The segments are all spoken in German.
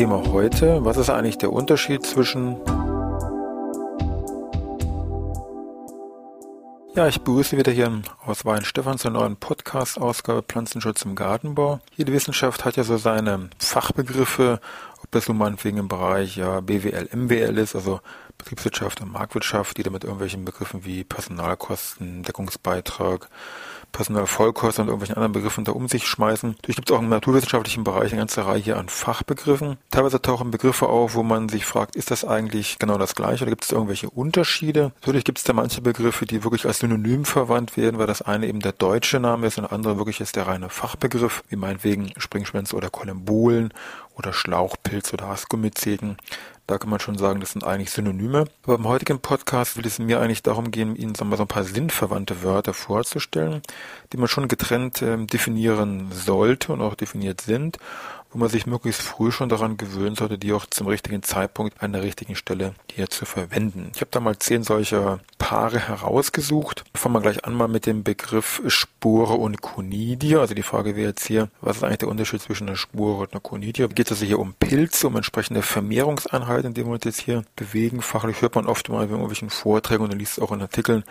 Thema heute, was ist eigentlich der Unterschied zwischen... Ja, ich begrüße wieder hier aus Weinstefan zur neuen Podcast-Ausgabe Pflanzenschutz im Gartenbau. Jede Wissenschaft hat ja so seine Fachbegriffe, ob das nun meinetwegen im Bereich ja, BWL, MWL ist, also Betriebswirtschaft und Marktwirtschaft, die da mit irgendwelchen Begriffen wie Personalkosten, Deckungsbeitrag, Personalvollkosten und irgendwelchen anderen Begriffen da um sich schmeißen. Natürlich gibt es auch im naturwissenschaftlichen Bereich eine ganze Reihe an Fachbegriffen. Teilweise tauchen Begriffe auf, wo man sich fragt, ist das eigentlich genau das gleiche oder gibt es irgendwelche Unterschiede? Natürlich gibt es da manche Begriffe, die wirklich als Synonym verwandt werden, weil das eine eben der deutsche Name ist und der andere wirklich ist der reine Fachbegriff, wie meinetwegen Springschwänze oder Kolembolen oder Schlauchpilz oder Askomyceten. Da kann man schon sagen, das sind eigentlich Synonyme. Aber im heutigen Podcast will es mir eigentlich darum gehen, Ihnen sagen wir, so ein paar sinnverwandte Wörter vorzustellen, die man schon getrennt äh, definieren sollte und auch definiert sind wo man sich möglichst früh schon daran gewöhnen sollte, die auch zum richtigen Zeitpunkt an der richtigen Stelle hier zu verwenden. Ich habe da mal zehn solcher Paare herausgesucht. Fangen wir gleich an mal mit dem Begriff Spore und Conidie. Also die Frage wäre jetzt hier, was ist eigentlich der Unterschied zwischen einer Spore und einer Conidie? Geht es hier um Pilze, um entsprechende Vermehrungseinheiten, in denen wir uns jetzt hier bewegen? Fachlich hört man oft mal in irgendwelchen Vorträgen und liest auch in Artikeln,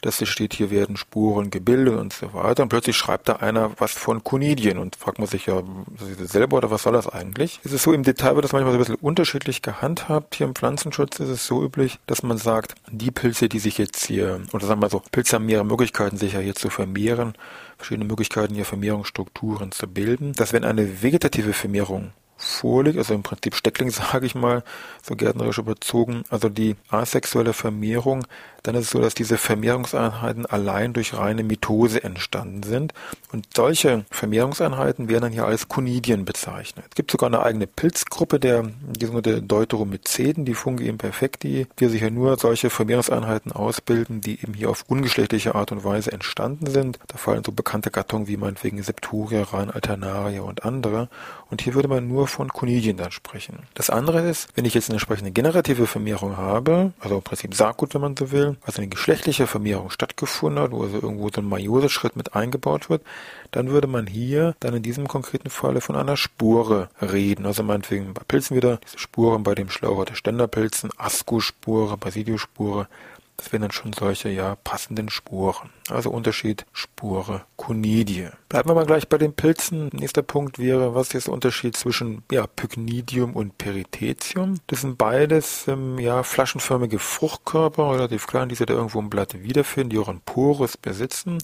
dass es steht, hier werden Spuren gebildet und so weiter. Und plötzlich schreibt da einer was von Conidien und fragt man sich ja, ist das selber oder was soll das eigentlich? Ist es so, im Detail wird das manchmal so ein bisschen unterschiedlich gehandhabt. Hier im Pflanzenschutz ist es so üblich, dass man sagt, die Pilze, die sich jetzt hier, oder sagen wir so, Pilze haben mehrere Möglichkeiten, sich ja hier zu vermehren, verschiedene Möglichkeiten, hier Vermehrungsstrukturen zu bilden, dass wenn eine vegetative Vermehrung vorliegt, also im Prinzip Steckling, sage ich mal, so gärtnerisch überzogen, also die asexuelle Vermehrung dann ist es so, dass diese Vermehrungseinheiten allein durch reine Mitose entstanden sind. Und solche Vermehrungseinheiten werden dann hier als Conidien bezeichnet. Es gibt sogar eine eigene Pilzgruppe der, die sogenannte Deuteromyceten, die Fungi imperfecti, die sich ja nur solche Vermehrungseinheiten ausbilden, die eben hier auf ungeschlechtliche Art und Weise entstanden sind. Da fallen so bekannte Gattungen wie meinetwegen Septuria rein, Alternaria und andere. Und hier würde man nur von Conidien dann sprechen. Das andere ist, wenn ich jetzt eine entsprechende generative Vermehrung habe, also im Prinzip Saatgut, wenn man so will, also eine geschlechtliche Vermehrung stattgefunden hat, wo also irgendwo so ein Meioseschritt mit eingebaut wird, dann würde man hier dann in diesem konkreten Falle von einer Spure reden. Also meinetwegen bei Pilzen wieder diese Spuren bei dem Schlaucher der Ständerpilzen, Ascospore, Basidiospore, das wären dann schon solche, ja, passenden Spuren. Also Unterschied Spure, Conidie. Bleiben wir mal gleich bei den Pilzen. Nächster Punkt wäre, was ist der Unterschied zwischen, ja, Pycnidium und Perithecium? Das sind beides, ähm, ja, flaschenförmige Fruchtkörper, relativ klein, die Sie da irgendwo im Blatt wiederfinden, die auch einen Porus besitzen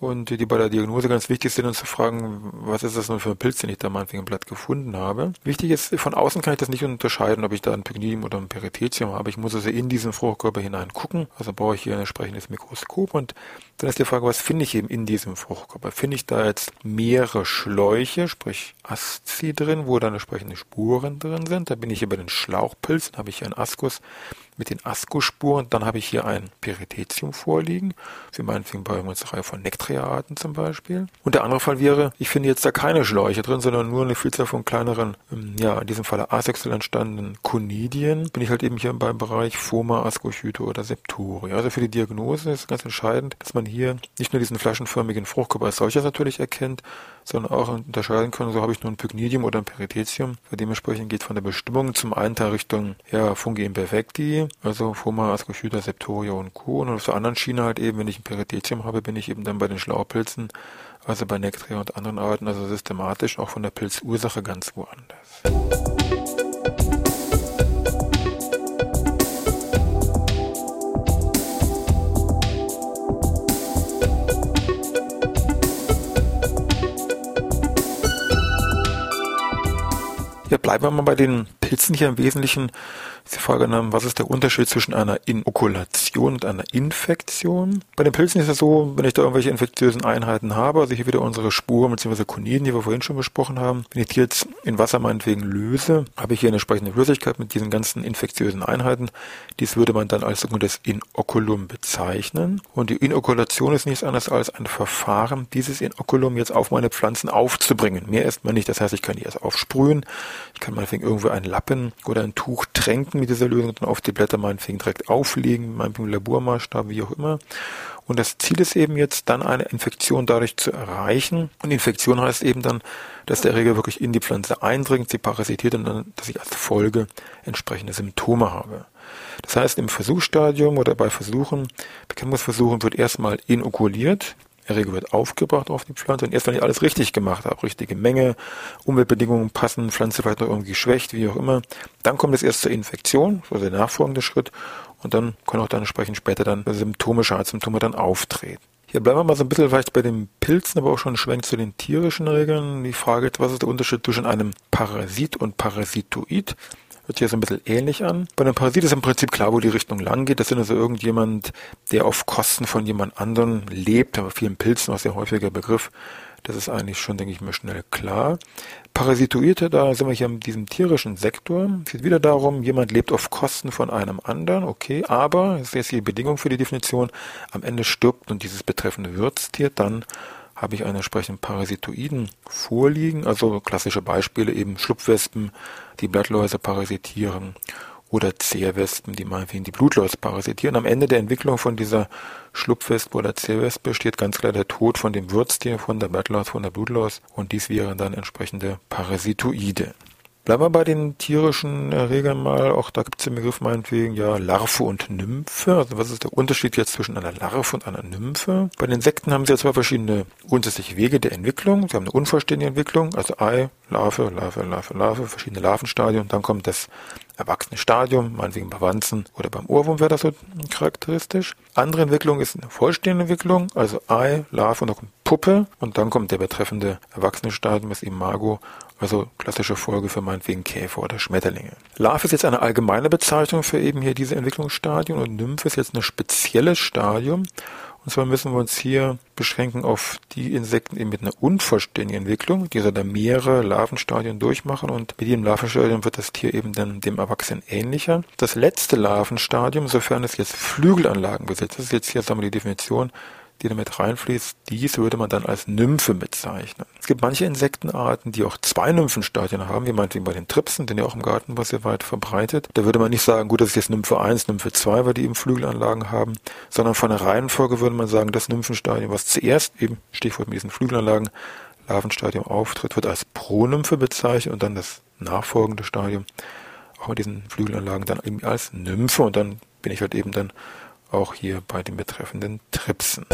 und die bei der Diagnose ganz wichtig sind, uns zu fragen, was ist das nun für ein Pilz, den ich da meinetwegen im Blatt gefunden habe. Wichtig ist, von außen kann ich das nicht unterscheiden, ob ich da ein Pycnidium oder ein Perithecium habe. Ich muss also in diesen Fruchtkörper hinein gucken. Also brauche ich hier ein entsprechendes Mikroskop und dann ist die Frage, was finde ich eben in diesem Fruchtkörper? Finde ich da jetzt mehrere Schläuche, sprich Asci drin, wo dann entsprechende Spuren drin sind? Da bin ich hier bei den Schlauchpilzen, habe ich hier einen Ascus mit den Asco-Spuren. Dann habe ich hier ein Perithecium vorliegen, für meinetwegen bei einer Reihe von Nektria-Arten zum Beispiel. Und der andere Fall wäre, ich finde jetzt da keine Schläuche drin, sondern nur eine Vielzahl von kleineren, ähm, ja, in diesem Falle asexuell entstandenen Conidien. Bin ich halt eben hier beim Bereich Phoma, Ascochyte oder Septuria. Also für die Diagnose ist ganz entscheidend, dass man hier nicht nur diesen flaschenförmigen Fruchtkörper als solches natürlich erkennt, sondern auch unterscheiden können, so habe ich nur ein Pycnidium oder ein Perithecium. Dementsprechend geht von der Bestimmung zum einen Teil Richtung ja, Fungi imperfecti, also Phoma, Ascochyta, Septoria und Co. Und auf der anderen Schiene halt eben, wenn ich ein Perithecium habe, bin ich eben dann bei den Schlauchpilzen, also bei Nektria und anderen Arten, also systematisch auch von der Pilzursache ganz woanders. Ja, bleiben wir mal bei den Pilzen hier im Wesentlichen ist die Frage, was ist der Unterschied zwischen einer Inokulation und einer Infektion? Bei den Pilzen ist es so, wenn ich da irgendwelche infektiösen Einheiten habe, also hier wieder unsere Spuren bzw. Koniden, die wir vorhin schon besprochen haben, wenn ich die jetzt in Wasser meinetwegen löse, habe ich hier eine entsprechende Flüssigkeit mit diesen ganzen infektiösen Einheiten. Dies würde man dann als sogenanntes Inokulum bezeichnen. Und die Inokulation ist nichts anderes als ein Verfahren, dieses Inokulum jetzt auf meine Pflanzen aufzubringen. Mehr erstmal nicht. Das heißt, ich kann die erst aufsprühen, ich kann meinetwegen irgendwo einen Lappen oder ein Tuch tränken mit dieser Lösung dann auf die Blätter meinetwegen direkt auflegen, meinetwegen Labormaßstab, wie auch immer. Und das Ziel ist eben jetzt dann eine Infektion dadurch zu erreichen. Und Infektion heißt eben dann, dass der Erreger wirklich in die Pflanze eindringt, sie parasitiert und dann, dass ich als Folge entsprechende Symptome habe. Das heißt, im Versuchsstadium oder bei Versuchen, Bekämpfungsversuchen wird erstmal inokuliert, Wird aufgebracht auf die Pflanze und erst wenn ich alles richtig gemacht habe, richtige Menge, Umweltbedingungen passen, Pflanze vielleicht noch irgendwie schwächt, wie auch immer, dann kommt es erst zur Infektion, also der nachfolgende Schritt und dann können auch dann entsprechend später dann Symptome, Schadsymptome dann auftreten. Hier bleiben wir mal so ein bisschen vielleicht bei den Pilzen, aber auch schon schwenkt zu den tierischen Regeln. Die Frage ist, was ist der Unterschied zwischen einem Parasit und Parasitoid? Hört sich so ein bisschen ähnlich an. Bei einem Parasit ist im Prinzip klar, wo die Richtung lang geht. Das sind also irgendjemand, der auf Kosten von jemand anderen lebt. Aber vielen Pilzen, was sehr häufiger Begriff. Das ist eigentlich schon, denke ich mir, schnell klar. Parasitoide, da sind wir hier in diesem tierischen Sektor. Es geht wieder darum, jemand lebt auf Kosten von einem anderen, okay, aber, das ist jetzt die Bedingung für die Definition, am Ende stirbt und dieses betreffende Wirtstier, dann habe ich einen entsprechenden Parasitoiden vorliegen, also klassische Beispiele eben Schlupfwespen, die Blattläuse parasitieren oder Zehrwespen, die meinetwegen die Blutläuse parasitieren. Am Ende der Entwicklung von dieser Schlupfwespe oder Zehrwespe steht ganz klar der Tod von dem Wirtstier, von der Blattlaus, von der Blutlaus und dies wären dann entsprechende Parasitoide. Bleiben wir bei den tierischen Erregern mal. Auch da gibt es den Begriff meinetwegen, ja, Larve und Nymphe. Also was ist der Unterschied jetzt zwischen einer Larve und einer Nymphe? Bei den Insekten haben sie ja zwei verschiedene grundsätzliche Wege der Entwicklung. Sie haben eine unvollständige Entwicklung, also Ei, Larve, Larve, Larve, Larve, verschiedene Larvenstadien. Dann kommt das erwachsene Stadium, meinetwegen bei Wanzen oder beim Ohrwurm wäre das so charakteristisch. Andere Entwicklung ist eine vollständige Entwicklung, also Ei, Larve und dann kommt Puppe und dann kommt der betreffende erwachsene Stadium, das Imago also klassische Folge für meinetwegen Käfer oder Schmetterlinge. Larve ist jetzt eine allgemeine Bezeichnung für eben hier diese Entwicklungsstadien und Nymphe ist jetzt ein spezielles Stadium. Und zwar müssen wir uns hier beschränken auf die Insekten eben mit einer unvollständigen Entwicklung, die also da mehrere Larvenstadien durchmachen und mit jedem Larvenstadium wird das Tier eben dann dem Erwachsenen ähnlicher. Das letzte Larvenstadium, sofern es jetzt Flügelanlagen besitzt, das ist jetzt hier sagen wir die Definition, die damit reinfließt, dies würde man dann als Nymphe bezeichnen. Es gibt manche Insektenarten, die auch zwei Nymphenstadien haben, wie meinetwegen bei den Tripsen, den ja auch im Gartenbau sehr weit verbreitet. Da würde man nicht sagen, gut, das ist jetzt Nymphe 1, Nymphe 2, weil die eben Flügelanlagen haben, sondern von der Reihenfolge würde man sagen, das Nymphenstadium, was zuerst eben, Stichwort mit diesen Flügelanlagen, Larvenstadium auftritt, wird als Pronymphe bezeichnet und dann das nachfolgende Stadium, auch mit diesen Flügelanlagen, dann eben als Nymphe und dann bin ich halt eben dann auch hier bei den betreffenden Tripsen.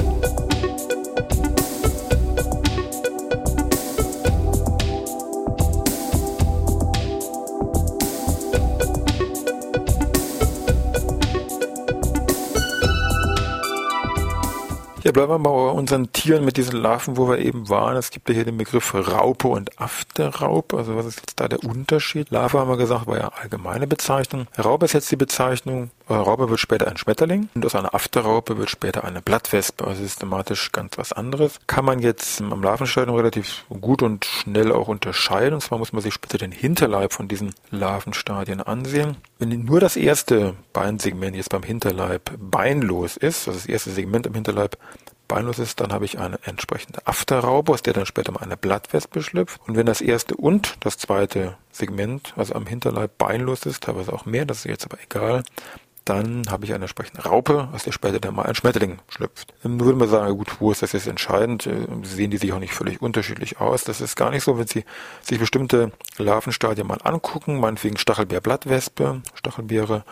Ja, bleiben wir mal bei unseren Tieren mit diesen Larven, wo wir eben waren. Es gibt ja hier den Begriff Raupe und Afterraupe. Also was ist jetzt da der Unterschied? Larve haben wir gesagt, war ja allgemeine Bezeichnung. Raupe ist jetzt die Bezeichnung. Raupe wird später ein Schmetterling und aus einer Afterraupe wird später eine Blattwespe. Also systematisch ganz was anderes. Kann man jetzt am Larvenstadium relativ gut und schnell auch unterscheiden. Und zwar muss man sich später den Hinterleib von diesen Larvenstadien ansehen. Wenn nur das erste Beinsegment jetzt beim Hinterleib beinlos ist, also das erste Segment im Hinterleib beinlos ist, dann habe ich eine entsprechende Afterraupe, aus der dann später mal eine Blattwespe schlüpft. Und wenn das erste und das zweite Segment, also am Hinterleib beinlos ist, teilweise auch mehr, das ist jetzt aber egal, dann habe ich eine entsprechende Raupe, aus der später dann mal ein Schmetterling schlüpft. Dann würde man sagen, gut, wo ist das jetzt entscheidend? Äh, sehen die sich auch nicht völlig unterschiedlich aus. Das ist gar nicht so, wenn Sie sich bestimmte Larvenstadien mal angucken, meinetwegen Stachelbeerblattwespe, Stachelbeere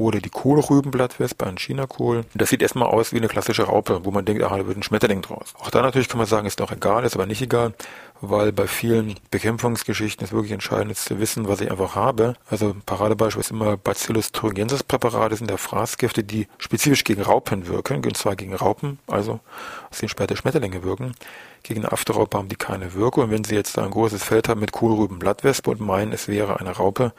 oder die Kohlrübenblattwespe, ein Chinakohl. Das sieht erstmal aus wie eine klassische Raupe, wo man denkt, ah, da wird ein Schmetterling draus. Auch da natürlich kann man sagen, ist doch egal, ist aber nicht egal, weil bei vielen Bekämpfungsgeschichten ist wirklich entscheidend ist zu wissen, was ich einfach habe. Also Paradebeispiel ist immer Bacillus thuringiensis Präparate sind der Fraßgifte, die spezifisch gegen Raupen wirken, und zwar gegen Raupen, also aus denen später Schmetterlinge wirken. Gegen Afterraupe haben die keine Wirkung. Und wenn Sie jetzt da ein großes Feld haben mit Kohlrübenblattwespe und meinen, es wäre eine Raupe,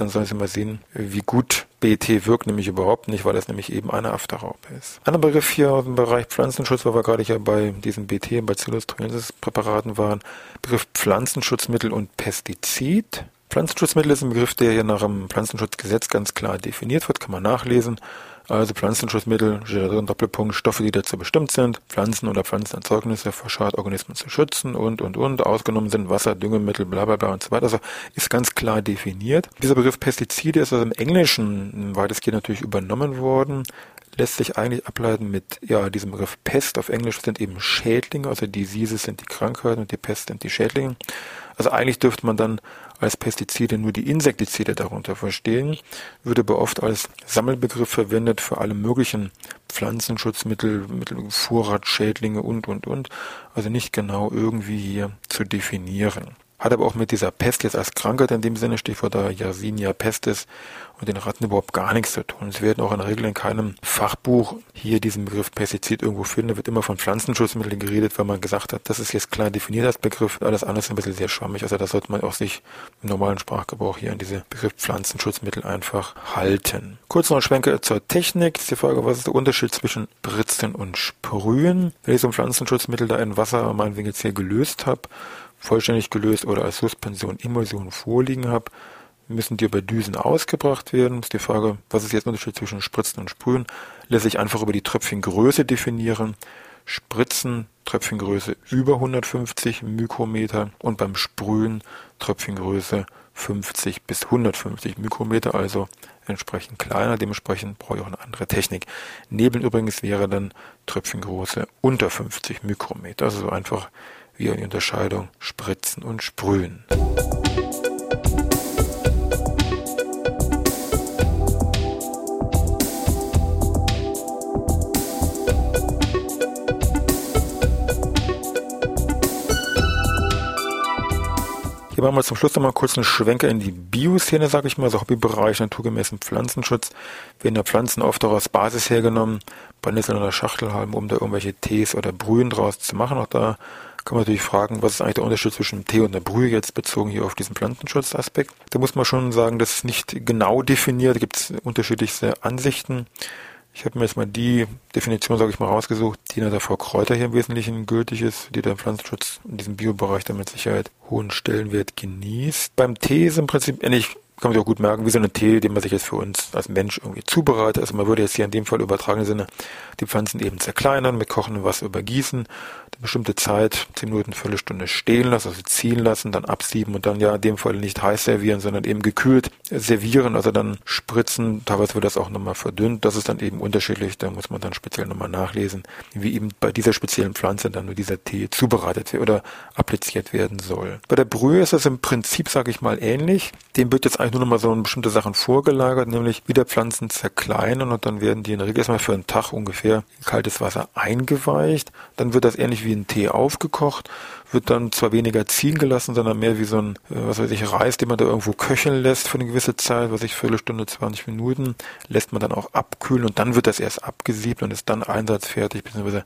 dann sollen Sie mal sehen, wie gut BT wirkt, nämlich überhaupt nicht, weil es nämlich eben eine Afterraupe ist. Ein Begriff hier aus dem Bereich Pflanzenschutz, weil wir gerade hier bei diesen BT, Bacillus thuringiensis Präparaten waren, Begriff Pflanzenschutzmittel und Pestizid. Pflanzenschutzmittel ist ein Begriff, der hier nach dem Pflanzenschutzgesetz ganz klar definiert wird, kann man nachlesen. Also Pflanzenschutzmittel, Doppelpunkt, Stoffe, die dazu bestimmt sind, Pflanzen oder Pflanzenerzeugnisse vor Schadorganismen zu schützen und, und, und. Ausgenommen sind Wasser, Düngemittel, bla, bla, bla und so weiter. Also ist ganz klar definiert. Dieser Begriff Pestizide ist also im Englischen weitestgehend natürlich übernommen worden lässt sich eigentlich ableiten mit ja diesem Begriff Pest. Auf Englisch sind eben Schädlinge, also Diseases sind die Krankheiten und die Pest sind die Schädlinge. Also eigentlich dürfte man dann als Pestizide nur die Insektizide darunter verstehen, wird aber oft als Sammelbegriff verwendet für alle möglichen Pflanzenschutzmittel, Mittel, Vorratschädlinge und, und, und. Also nicht genau irgendwie hier zu definieren. Hat aber auch mit dieser Pest jetzt als Krankheit in dem Sinne, Stichwort der Yersinia pestis und den Ratten überhaupt gar nichts zu tun. Sie werden auch in der Regel in keinem Fachbuch hier diesen Begriff Pestizid irgendwo finden. Da wird immer von Pflanzenschutzmitteln geredet, weil man gesagt hat, das ist jetzt klar definiert als Begriff. Alles andere ist ein bisschen sehr schwammig. Also da sollte man auch sich im normalen Sprachgebrauch hier an diese Begriff Pflanzenschutzmittel einfach halten. Kurz noch ein Schwenker zur Technik. ist die Frage, was ist der Unterschied zwischen Spritzen und Sprühen? Wenn ich so ein Pflanzenschutzmittel da in Wasser meinetwegen jetzt hier gelöst habe, vollständig gelöst oder als Suspension, Emulsion vorliegen habe, müssen die über Düsen ausgebracht werden. Ist die Frage, was ist jetzt der Unterschied zwischen Spritzen und Sprühen? Lässt sich einfach über die Tröpfchengröße definieren. Spritzen, Tröpfchengröße über 150 Mikrometer und beim Sprühen Tröpfchengröße 50 bis 150 Mikrometer, also entsprechend kleiner. Dementsprechend brauche ich auch eine andere Technik. Nebeln übrigens wäre dann Tröpfchengröße unter 50 Mikrometer. Also so einfach wie die Unterscheidung Spritzen und Sprühen. Hier machen wir zum Schluss nochmal kurz einen Schwenker in die Bioszene, sage ich mal, also Hobbybereich, naturgemäßen Pflanzenschutz. Werden ja Pflanzen oft auch als Basis hergenommen, Brennnesseln oder Schachtelhalmen, um da irgendwelche Tees oder Brühen draus zu machen. Auch da kann man natürlich fragen, was ist eigentlich der Unterschied zwischen dem Tee und der Brühe jetzt bezogen hier auf diesen Pflanzenschutzaspekt. Da muss man schon sagen, das ist nicht genau definiert, da gibt es unterschiedlichste Ansichten. Ich habe mir jetzt mal die Definition, sage ich mal, rausgesucht, die nach der Frau Kräuter hier im Wesentlichen gültig ist, die der Pflanzenschutz in diesem Biobereich dann mit Sicherheit hohen Stellenwert genießt. Beim Tee ist im Prinzip ähnlich kann man sich auch gut merken, wie so eine Tee, den man sich jetzt für uns als Mensch irgendwie zubereitet. Also man würde jetzt hier in dem Fall übertragenen Sinne die Pflanzen eben zerkleinern, mit kochendem Wasser übergießen, bestimmte Zeit, zehn Minuten, Viertelstunde stehen lassen, also ziehen lassen, dann absieben und dann ja in dem Fall nicht heiß servieren, sondern eben gekühlt servieren, also dann spritzen. Teilweise wird das auch nochmal verdünnt. Das ist dann eben unterschiedlich. Da muss man dann speziell nochmal nachlesen, wie eben bei dieser speziellen Pflanze dann nur dieser Tee zubereitet wird oder appliziert werden soll. Bei der Brühe ist es im Prinzip, sage ich mal, ähnlich. Dem wird jetzt eigentlich nur noch mal so bestimmte Sachen vorgelagert, nämlich wieder Pflanzen zerkleinern und dann werden die in der Regel erstmal für einen Tag ungefähr in kaltes Wasser eingeweicht. Dann wird das ähnlich wie ein Tee aufgekocht, wird dann zwar weniger ziehen gelassen, sondern mehr wie so ein, äh, was weiß ich, Reis, den man da irgendwo köcheln lässt für eine gewisse Zeit, was ich Viertelstunde, 20 Minuten, lässt man dann auch abkühlen und dann wird das erst abgesiebt und ist dann einsatzfertig, beziehungsweise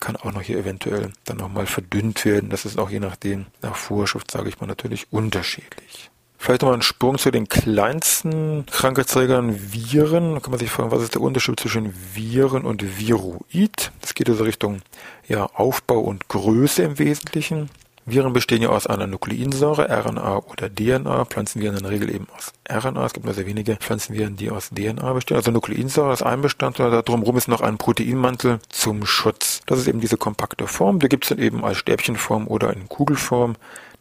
kann auch noch hier eventuell dann nochmal verdünnt werden. Das ist auch je nachdem, nach Vorschrift, sage ich mal, natürlich unterschiedlich. Vielleicht nochmal ein Sprung zu den kleinsten Krankheitsträgern Viren. Da kann man sich fragen, was ist der Unterschied zwischen Viren und Viroid? Das geht also Richtung ja, Aufbau und Größe im Wesentlichen. Viren bestehen ja aus einer Nukleinsäure, RNA oder DNA. Pflanzenviren in der Regel eben aus RNA. Es gibt nur sehr wenige Pflanzenviren, die aus DNA bestehen. Also Nukleinsäure ist ein Bestandteil. Drumherum ist noch ein Proteinmantel zum Schutz. Das ist eben diese kompakte Form. Die gibt es dann eben als Stäbchenform oder in Kugelform.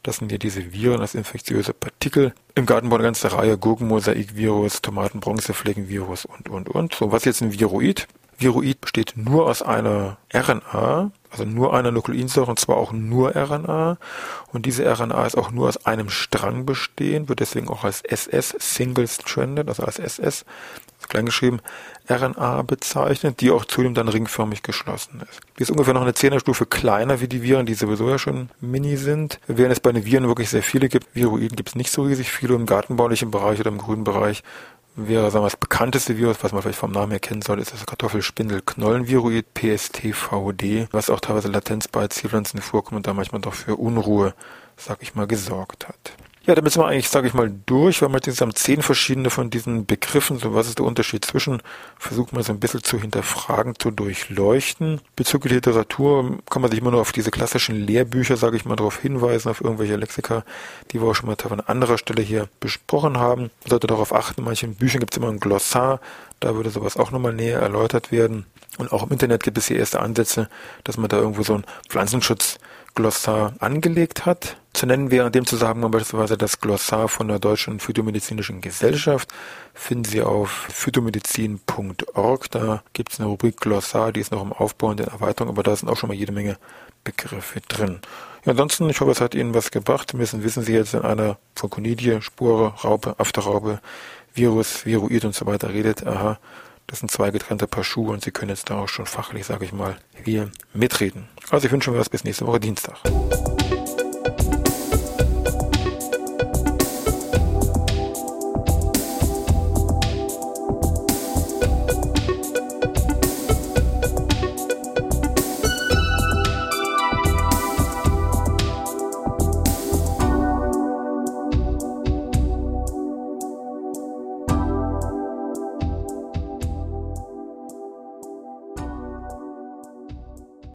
Das sind ja diese Viren, das infektiöse Partikel. Im Gartenbau eine ganze Reihe Gurkenmosaikvirus, Tomatenbronzefleckenvirus und, und, und. So, was jetzt ein Viroid? Viroid besteht nur aus einer RNA, also nur einer Nukleinsäure und zwar auch nur RNA. Und diese RNA ist auch nur aus einem Strang bestehen, wird deswegen auch als SS Single Stranded, also als SS kleingeschrieben RNA bezeichnet, die auch zudem dann ringförmig geschlossen ist. Die ist ungefähr noch eine Zehnerstufe kleiner wie die Viren, die sowieso ja schon mini sind. Während es bei den Viren wirklich sehr viele gibt, Viroiden gibt es nicht so riesig viele im gartenbaulichen Bereich oder im grünen Bereich wäre, sagen wir, das bekannteste Virus, was man vielleicht vom Namen her kennen soll, ist das Kartoffelspindel-Knollenviroid, PSTVD, was auch teilweise Latenz bei Zielpflanzen vorkommt und da manchmal doch für Unruhe, sag ich mal, gesorgt hat. Ja, damit sind wir eigentlich, sage ich mal, durch, weil wir insgesamt zehn verschiedene von diesen Begriffen, so was ist der Unterschied zwischen, versuchen wir so ein bisschen zu hinterfragen, zu durchleuchten. Bezüglich Literatur kann man sich immer nur auf diese klassischen Lehrbücher, sage ich mal, darauf hinweisen, auf irgendwelche Lexika, die wir auch schon mal an anderer Stelle hier besprochen haben. Man sollte darauf achten, in manchen Büchern gibt es immer ein Glossar, da würde sowas auch nochmal näher erläutert werden. Und auch im Internet gibt es hier erste Ansätze, dass man da irgendwo so ein Pflanzenschutz Glossar angelegt hat. Zu nennen wäre in dem Zusammenhang beispielsweise das Glossar von der Deutschen Phytomedizinischen Gesellschaft. Finden Sie auf phytomedizin.org. Da gibt es eine Rubrik Glossar, die ist noch im Aufbau und in Erweiterung, aber da sind auch schon mal jede Menge Begriffe drin. Ja, ansonsten, ich hoffe, es hat Ihnen was gebracht. Müssen wissen Sie jetzt in einer von Conidie, Spore, Raupe, Afterraupe, Virus, Viroid und so weiter redet. Aha, das sind zwei getrennte Paar Schuhe und Sie können jetzt da auch schon fachlich, sage ich mal, hier mitreden. Also ich wünsche mir was bis nächste Woche Dienstag.